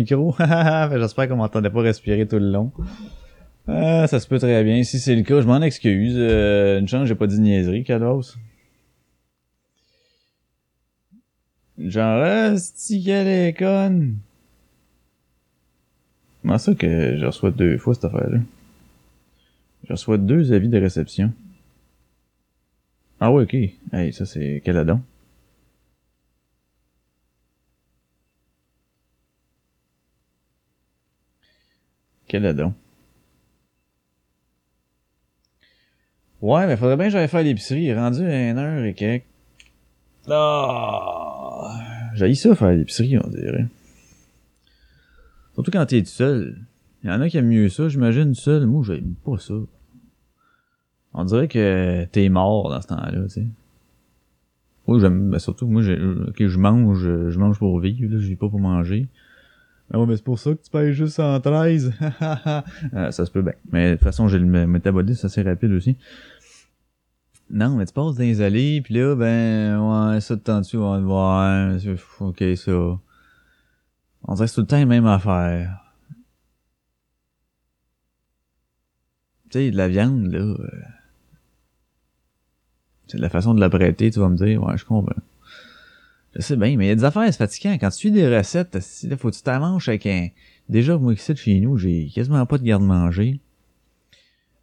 J'espère qu'on m'entendait pas respirer tout le long. Euh, ça se peut très bien. Si c'est le cas, je m'en excuse. Euh, une chance, j'ai pas dit niaiserie, Kados. Genre, c'est qu'elle est conne? Comment ça que je reçois deux fois cette affaire-là? Je reçois deux avis de réception. Ah ouais, ok. Hey, ça c'est quel adon? Quel adon? Ouais, mais faudrait bien que j'aille faire l'épicerie. Il est rendu à 1 heure et quelques. Ah! J'ai ça faire l'épicerie, on dirait. Surtout quand t'es tout seul. Il y en a qui aiment mieux ça, j'imagine, seul. Moi, j'aime pas ça. On dirait que t'es mort dans ce temps-là, tu sais. Moi, j'aime, ben surtout, moi, ok, je mange, je mange pour vivre, là, je vis pas pour manger. Ah ouais, mais c'est pour ça que tu payes juste 113. Euh, ça se peut bien. Mais de toute façon, j'ai le mé- métabolisme assez rapide aussi. Non, mais tu passes dans les allées, puis là, ben, ouais, ça de temps dessus, on va c'est- ok, ça. On dirait que tout le temps la même affaire. Tu sais, de la viande, là, euh, c'est la façon de la prêter, tu vas me dire, ouais, je comprends. Je sais bien, mais il y a des affaires, c'est fatigant. Quand tu suis des recettes, si, là, faut que tu t'en manges avec un... Déjà, moi, ici, chez nous, j'ai quasiment pas de garde-manger.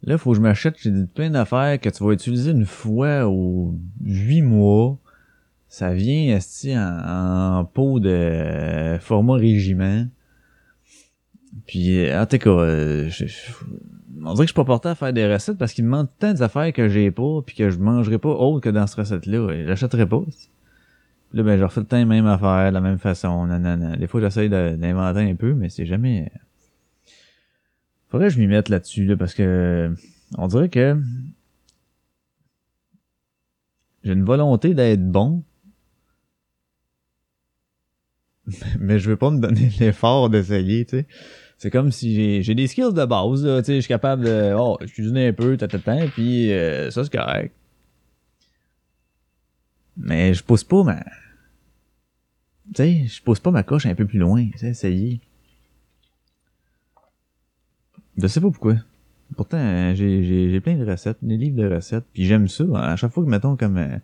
Là, faut que je m'achète j'ai plein d'affaires que tu vas utiliser une fois ou huit mois. Ça vient, esti, en, en pot de euh, format régiment. Puis, euh, en tout cas, euh, je- je- on dirait que je suis pas porté à faire des recettes parce qu'il me manque tant d'affaires que j'ai pas puis que je mangerai pas autre que dans cette recette-là. Et J'achèterai pas. Là, ben, je refais le temps même affaire, de la même façon, nanana. Des fois, j'essaye d'inventer un peu, mais c'est jamais... Faudrait que je m'y mette là-dessus, là, parce que on dirait que j'ai une volonté d'être bon, mais je veux pas me donner l'effort d'essayer, tu sais. C'est comme si j'ai, des skills de base, là, tu sais, je suis capable de, oh, je cuisine un peu, tata, puis euh, ça, c'est correct. Mais je pousse pas ma... Tu sais, je pousse pas ma coche un peu plus loin, tu sais, essayer. Je sais pas pourquoi. Pourtant, j'ai, plein de recettes, des livres de recettes, puis j'aime ça. À chaque fois que, mettons, comme... euh,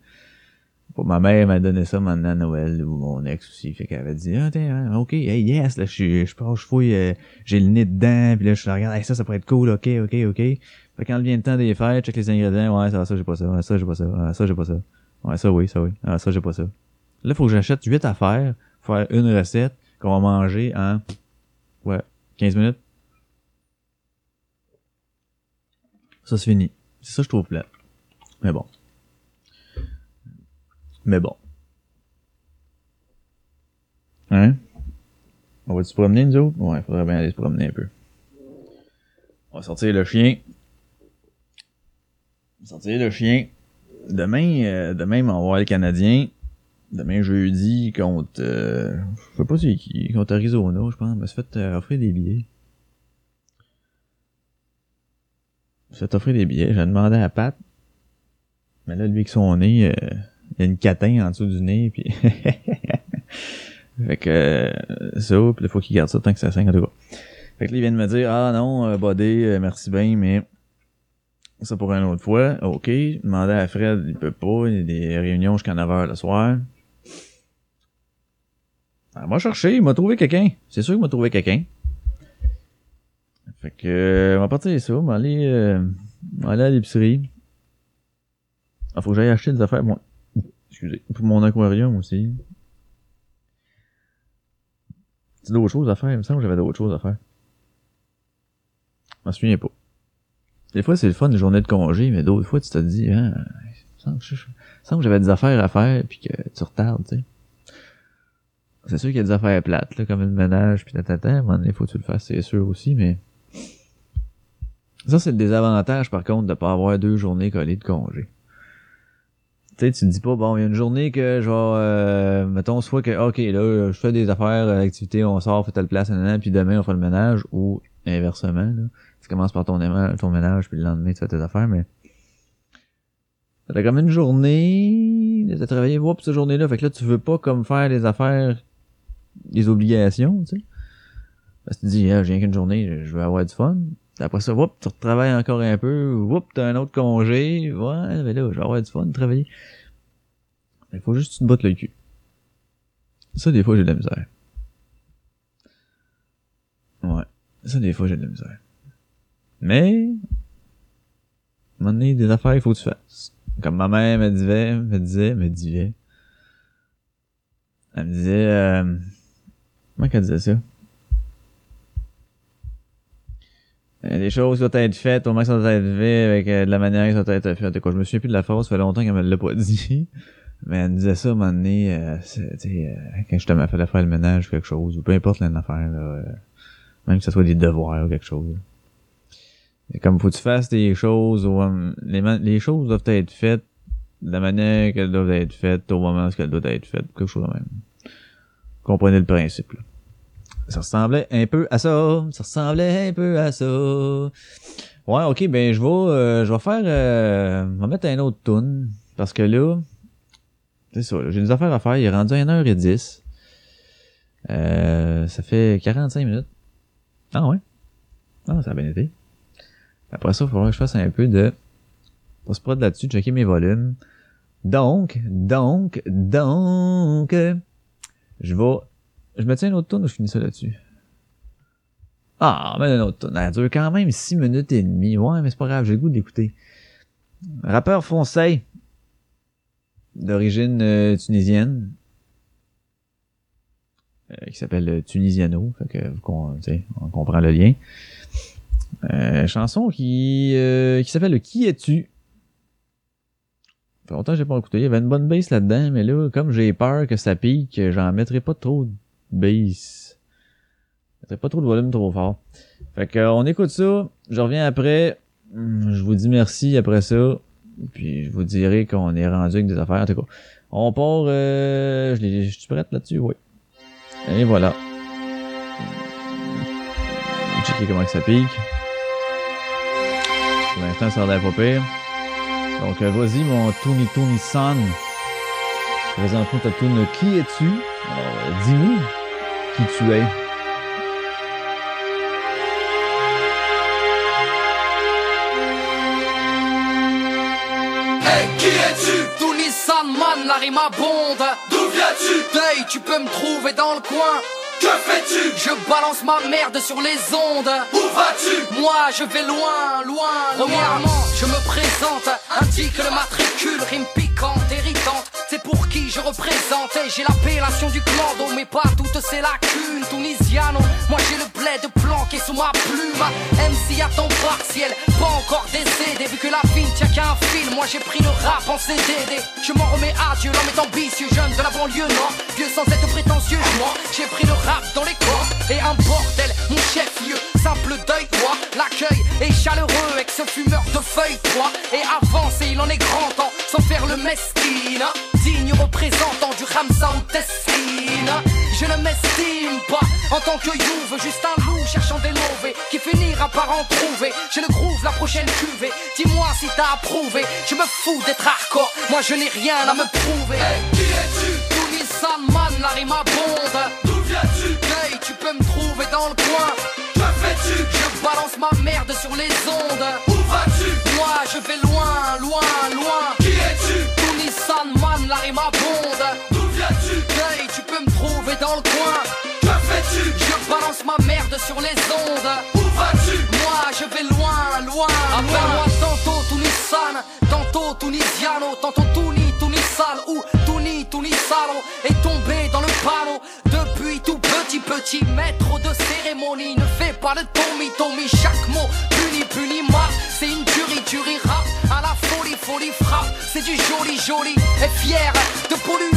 pour ma mère m'a donné ça maintenant à Noël, ou mon ex aussi, fait qu'elle avait dit, ah, tiens, ok, hey, yes, là, je je pars, je fouille, euh, j'ai le nez dedans, puis là, je la regarde, hey, ça, ça pourrait être cool, ok, ok, ok. Fait quand vient le temps des fêtes, check les ingrédients, ouais, ça, ça, j'ai pas ça, ouais, ça, j'ai pas ça, ça, j'ai pas ça. Ouais, ça, oui, ça, oui. Ah, ça, j'ai pas ça. Là, faut que j'achète 8 affaires, faire une recette qu'on va manger en, ouais, 15 minutes. Ça, c'est fini. C'est ça, je trouve plat. Mais bon. Mais bon. Hein? On va se promener, nous autres? Ouais, faudrait bien aller se promener un peu. On va sortir le chien. On va sortir le chien. Demain, euh, demain, on va voir le Canadien. Demain, jeudi, contre... Euh, je sais pas c'est qui. Contre Arizona, je pense. Me suis fait euh, offrir des billets. Suis fait offrir des billets. J'ai demandé à Pat. Mais là, lui, avec son nez... il y a une catin en dessous du nez, puis... fait que... euh, ça, puis il faut qu'il garde ça tant que ça saigne, en tout cas. Fait que là, il vient de me dire, ah non, euh, Bodé, euh, merci bien, mais... Ça pour une autre fois. OK. Demander à Fred, il peut pas. Il y a des réunions jusqu'à 9h le soir. Ah, m'a cherché, il m'a trouvé quelqu'un. C'est sûr qu'il m'a trouvé quelqu'un. Fait que, euh, on va partir ça, on va aller, euh, à l'épicerie. Ah, faut que j'aille acheter des affaires, moi. Excusez. Pour mon aquarium aussi. C'est d'autres choses à faire. Il me semble que j'avais d'autres choses à faire. Je m'en souviens pas. Des fois, c'est le fun, les journées de congé, mais d'autres fois, tu te dis, hein, semble que que j'avais des affaires à faire, puis que tu retardes, tu sais. C'est sûr qu'il y a des affaires plates, là, comme le ménage, puis tatata, à un moment donné, faut que tu le fasses, c'est sûr aussi, mais... Ça, c'est le désavantage, par contre, de pas avoir deux journées collées de congé. Tu sais, tu te dis pas, bon, il y a une journée que vais, euh, mettons, soit que, ok, là, je fais des affaires, euh, activités, on sort, fait telle place, nanana, puis demain, on fait le ménage, ou inversement, là. Tu commences par ton, ménage, puis le lendemain, tu fais tes affaires, mais... T'as comme une journée, t'as travaillé, oups, cette journée-là, fait que là, tu veux pas comme faire les affaires, les obligations, tu sais. Parce que tu dis, ah, j'ai qu'une journée, je veux avoir du fun. Après ça, whoop, tu retravailles encore un peu, whoop, t'as un autre congé, ouais, mais là, je vais avoir du fun travailler. Il faut juste que tu te bottes le cul. Ça, des fois, j'ai de la misère. Ouais. Ça, des fois, j'ai de la misère. Mais, à un donné, des affaires, il faut que tu fasses. Comme ma mère me disait, me disait, me disait. Elle me disait, euh, comment qu'elle disait ça? Les choses doivent être faites au que ça doit être fait, avec euh, de la manière que ça doit être fait. Quoi, je me souviens plus de la phrase, ça fait longtemps qu'elle me l'a pas dit. Mais elle me disait ça à un moment donné, euh, euh, quand je te fait faire le ménage ou quelque chose, ou peu importe l'affaire, là, euh, même que ce soit des devoirs ou quelque chose. Comme faut que tu fasses des choses, les, les choses doivent être faites de la manière qu'elles doivent être faites au moment où elles doivent être faites, quelque chose de même. Comprenez le principe, là. Ça ressemblait un peu à ça. Ça ressemblait un peu à ça. Ouais, ok, ben je vais euh, je vais faire euh, je vais mettre un autre tune. Parce que là, c'est ça, j'ai des affaires à faire. Il est rendu à 1h10. Euh, ça fait 45 minutes. Ah ouais? Ah, ça a bien été. Après ça, il faudra que je fasse un peu de post-prod là-dessus, checker mes volumes. Donc, donc, donc, je vais je me tiens une autre tourne ou je finis ça là-dessus? Ah, mais une autre tourne. Elle dure quand même 6 minutes et demie. Ouais, mais c'est pas grave, j'ai le goût d'écouter. Rappeur français. D'origine euh, tunisienne. Euh, qui s'appelle euh, Tunisiano. Fait que, tu sais, on comprend le lien. Euh, chanson qui, euh, qui s'appelle Qui es-tu? Fait longtemps que j'ai pas écouté. Il y avait une bonne bass là-dedans, mais là, comme j'ai peur que ça pique, j'en mettrai pas trop de bass. Je mettrai pas trop de volume trop fort. Fait que, on écoute ça. Je reviens après. Hum, Je vous dis merci après ça. Puis je vous dirai qu'on est rendu avec des affaires. En tout cas, on part... Euh, je, je suis prête là-dessus? Oui. Et voilà. Checker comment que ça pique. Pour l'instant, ça a l'air pas pire. Donc, euh, vas-y, mon Tony Tony San. Présente-nous ta tune Qui es-tu? Alors, euh, dis-nous qui tu es. Hey, qui es-tu? Tony Sandman, la rime abonde D'où viens-tu? Hey, tu peux me trouver dans le coin Que fais-tu? Je balance ma merde sur les ondes. Où vas-tu? Moi, je vais loin, loin, Premièrement, je me présente. Indique le matricule, rime je représente Et j'ai l'appellation du clando Mais pas toutes ces lacunes Tunisiano, moi j'ai le bled planqué sous ma plume. MC à temps partiel, pas encore décédé. Vu que la vie tient qu'à un fil Moi j'ai pris le rap en CDD Je m'en remets à Dieu, l'homme est ambitieux. Jeune de la banlieue nord, vieux sans être prétentieux Moi. J'ai pris le rap dans les corps Et un bordel, mon chef-lieu. Simple deuil, quoi, l'accueil est chaleureux Avec ce fumeur de feuilles, quoi Et avance et il en est grand temps Sans faire le mesquine. Digne représentant du Ramsa ou Tessine Je ne m'estime pas en tant que youve Juste un loup cherchant des mauvais Qui finira par en trouver. J'ai le groove, la prochaine cuvée. Dis-moi si t'as approuvé. Je me fous d'être hardcore. Moi je n'ai rien à me prouver. Qui es-tu? Tony Sandman, la rime abonde. D'où viens-tu? Hey, tu peux me trouver dans le coin. Que fais-tu? Je balance ma merde sur les ondes. Où vas-tu? Moi je vais loin, loin, loin. Qui es-tu? Tony Sandman, la rime abonde trouver dans le coin. Que fais-tu? Je balance ma merde sur les ondes. Où vas-tu? Moi je vais loin, loin, Appelle-moi tantôt Tunisan, tantôt Tunisiano Tantôt Tuni, Tunisal. Ou Tuni, Tunisalo Est tombé dans le panneau. Depuis tout petit, petit maître de cérémonie Ne fais pas le Tommy, Tommy. Chaque mot puni, puni, mal C'est une tuerie, tuerie rap. À la folie, folie frappe. C'est du joli, joli. Et fier de polluer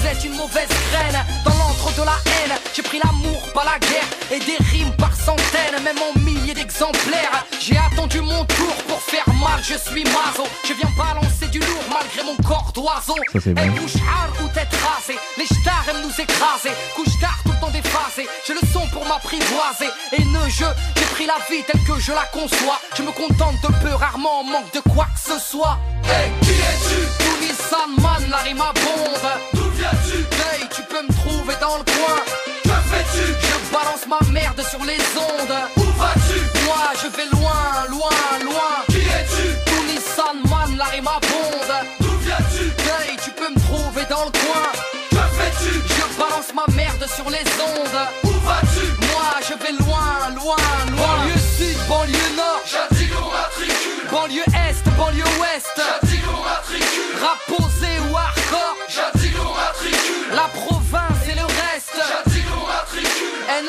Sans être une mauvaise graine Dans l'antre de la haine J'ai pris l'amour, pas la guerre. Et des rimes par centaines Même en milliers d'exemplaires. J'ai attendu mon tour pour faire je suis mazo. Je viens balancer du lourd malgré mon corps d'oiseau. Et bouche hard ou tête rasée. Les stars aiment nous écraser. Couche tard tout le temps déphasé. J'ai le son pour m'apprivoiser. Et ne je, j'ai pris la vie telle que je la conçois. Je me contente de peu, rarement en manque de quoi que ce soit. Hey, qui es-tu? Tony Sandman, la rime abonde. D'où viens-tu? Hey, tu peux me trouver dans le coin. Fais-tu? Je balance ma merde sur les ondes. Où vas-tu? Moi, je vais loin, loin, loin. Qui es-tu? Tony Sandman, la rime abonde. D'où viens-tu? Hey, tu peux me trouver dans le coin. Que fais-tu? Je balance ma merde sur les ondes. Où vas-tu? Moi, je vais loin, loin, loin. Banlieue sud, banlieue nord. J'indique mon matricule. Banlieue est, banlieue ouest. J'indique mon matricule. Rap posé ou hardcore. J'indique mon matricule. La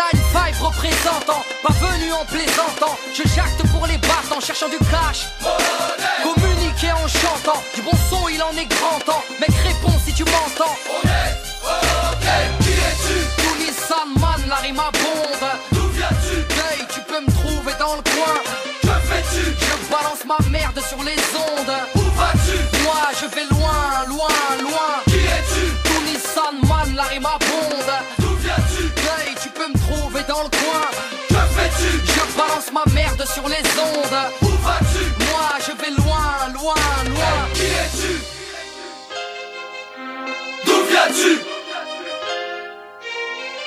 matricule. N95 représentant, pas venu en plaisantant. Je jacte pour les battes en cherchant du cash. Communiquer en chantant, du bon son il en est grand temps. Mec réponds si tu m'entends. Qui es-tu Tony Sandman, la rime abonde. D'où viens-tu Hey, tu peux me trouver dans le coin. Que fais-tu Je balance ma merde sur les ondes. Balance ma merde sur les ondes. Où vas-tu? Moi, je vais loin, loin, loin. qui es-tu? D'où viens-tu?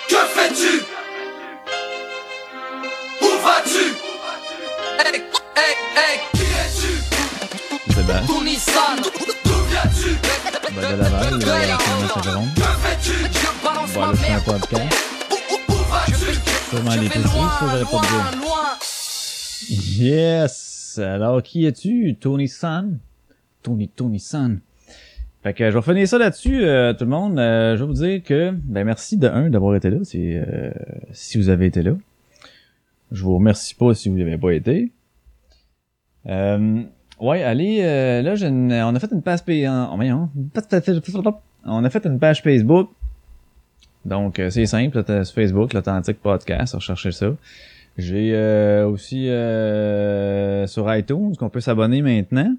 Que fais-tu? Où vas-tu? Hey, hey, hey. Qui es-tu? D'où viens-tu? De Laval, là, Hey, Saint Jérôme. Que fais-tu? Je balance Voilà, ma c'est un merde. podcast. Ça, j'aurais pas Yes! Alors, qui es-tu? Tony San? Tony, Tony San. Fait que je vais finir ça là-dessus, euh, tout le monde. Euh, je vais vous dire que, ben merci de un d'avoir été là, si, euh, si vous avez été là. Je vous remercie pas si vous n'avez pas été. Euh, ouais, allez, euh, là, j'ai une- on a fait une page en- oh, on a fait une page Facebook. Donc, euh, c'est simple, sur Facebook, l'Authentique Podcast, recherchez ça. J'ai euh, aussi euh, sur iTunes qu'on peut s'abonner maintenant.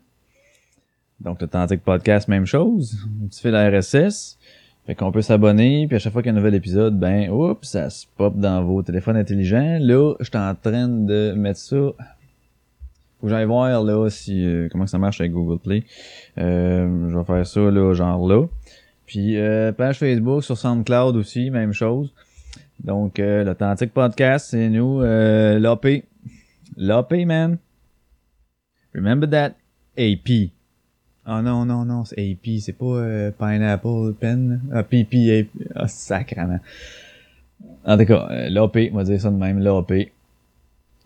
Donc l'Authentique Podcast, même chose. Un petit fil RSS. Fait qu'on peut s'abonner, puis à chaque fois qu'il y a un nouvel épisode, ben, oups, ça se pop dans vos téléphones intelligents. Là, je suis en train de mettre ça. Faut que j'aille voir là si euh, comment ça marche avec Google Play. Je vais faire ça là, genre là. Puis euh, page Facebook sur SoundCloud aussi, même chose. Donc, euh, l'Authentique Podcast, c'est nous, euh, l'AP. L'AP, man. Remember that. AP. Oh non, non, non, c'est AP, c'est pas euh, Pineapple Pen. Ah, PP, AP. Ah, sacrement. En tout cas, euh, l'AP, on va dire ça de même, l'AP.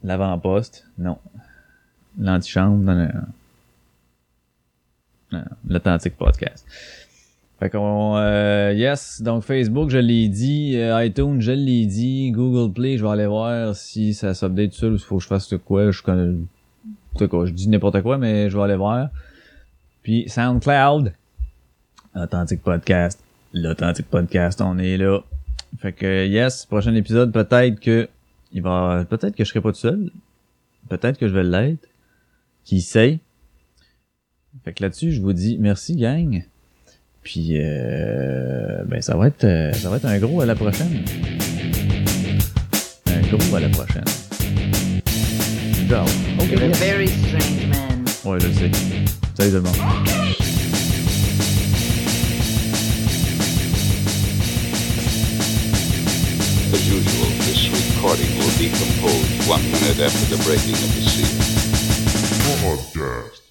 L'avant-poste, non. L'antichambre, non, non, non. Podcast. Fait qu'on, euh, yes, donc Facebook, je l'ai dit, euh, iTunes, je l'ai dit, Google Play, je vais aller voir si ça s'update seul ou s'il faut que je fasse quoi, je connais, cas, je dis n'importe quoi, mais je vais aller voir. Puis SoundCloud, Authentique Podcast, l'Authentique Podcast, on est là. Fait que, yes, prochain épisode, peut-être que, il va, peut-être que je serai pas tout seul, peut-être que je vais l'être, qui sait? Fait que là-dessus, je vous dis merci, gang. Puis, euh, ben, ça va être, euh, ça va être un gros à la prochaine. Un gros à la prochaine. Ciao. Ok. You're a very strange man. Ouais, je le sais. Salut tout le monde. As usual, this recording will be composed one minute after the breaking of the seal. Podcast.